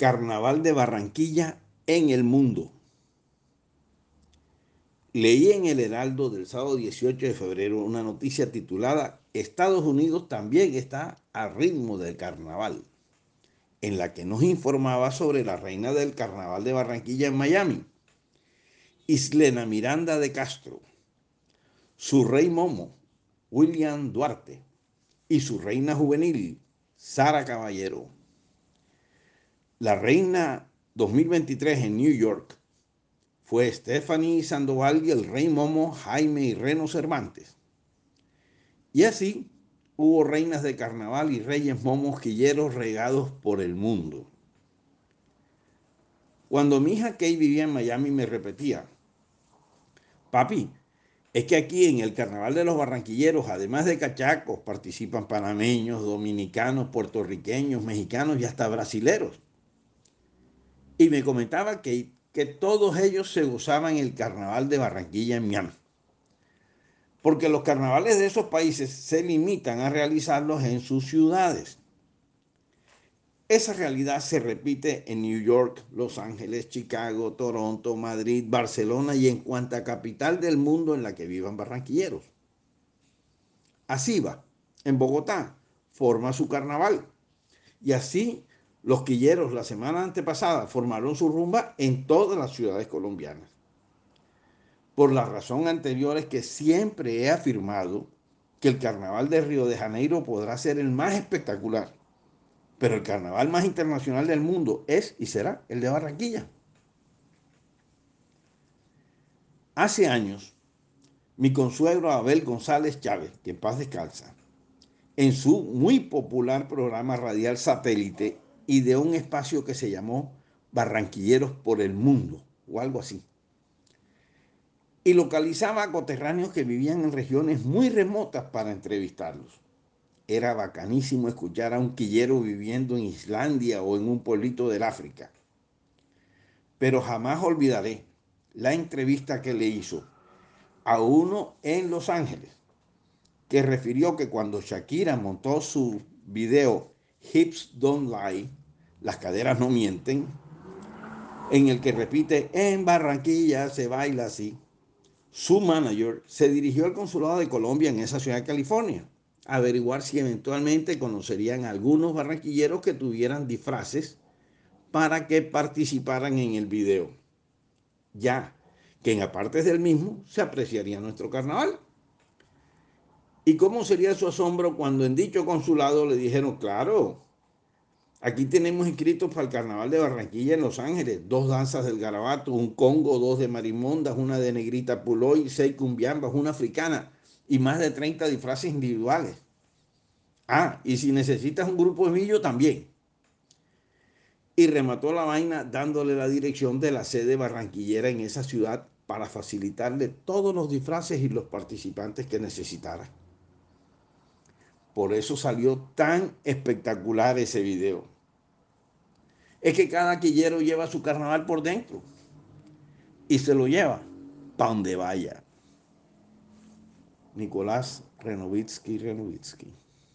Carnaval de Barranquilla en el mundo. Leí en el Heraldo del sábado 18 de febrero una noticia titulada Estados Unidos también está al ritmo del carnaval, en la que nos informaba sobre la reina del carnaval de Barranquilla en Miami, Islena Miranda de Castro, su rey Momo, William Duarte, y su reina juvenil, Sara Caballero. La reina 2023 en New York fue Stephanie Sandoval y el rey Momo Jaime y Reno Cervantes. Y así hubo reinas de carnaval y reyes momos quilleros regados por el mundo. Cuando mi hija Kay vivía en Miami me repetía, papi, es que aquí en el Carnaval de los Barranquilleros, además de cachacos, participan panameños, dominicanos, puertorriqueños, mexicanos y hasta brasileros. Y me comentaba que, que todos ellos se gozaban el Carnaval de Barranquilla en Miami. Porque los carnavales de esos países se limitan a realizarlos en sus ciudades. Esa realidad se repite en New York, Los Ángeles, Chicago, Toronto, Madrid, Barcelona y en cuanta capital del mundo en la que vivan barranquilleros. Así va, en Bogotá forma su carnaval. Y así los quilleros la semana antepasada formaron su rumba en todas las ciudades colombianas. Por la razón anterior es que siempre he afirmado que el carnaval de Río de Janeiro podrá ser el más espectacular pero el carnaval más internacional del mundo es y será el de Barranquilla. Hace años, mi consuegro Abel González Chávez, que en paz descansa, en su muy popular programa radial satélite de un espacio que se llamó Barranquilleros por el Mundo o algo así. Y localizaba a coterráneos que vivían en regiones muy remotas para entrevistarlos era bacanísimo escuchar a un quillero viviendo en Islandia o en un pueblito del África. Pero jamás olvidaré la entrevista que le hizo a uno en Los Ángeles, que refirió que cuando Shakira montó su video Hips Don't Lie, las caderas no mienten, en el que repite, en Barranquilla se baila así, su manager se dirigió al consulado de Colombia en esa ciudad de California averiguar si eventualmente conocerían algunos barranquilleros que tuvieran disfraces para que participaran en el video. Ya que en apartes del mismo se apreciaría nuestro carnaval. ¿Y cómo sería su asombro cuando en dicho consulado le dijeron, claro, aquí tenemos inscritos para el carnaval de Barranquilla en Los Ángeles, dos danzas del garabato, un congo, dos de marimondas, una de negrita puloy, seis cumbiambas, una africana y más de 30 disfraces individuales. Ah, y si necesitas un grupo de millo, también. Y remató la vaina dándole la dirección de la sede barranquillera en esa ciudad para facilitarle todos los disfraces y los participantes que necesitara. Por eso salió tan espectacular ese video. Es que cada quillero lleva su carnaval por dentro y se lo lleva para donde vaya. Nicolás Renovitsky Renovitsky.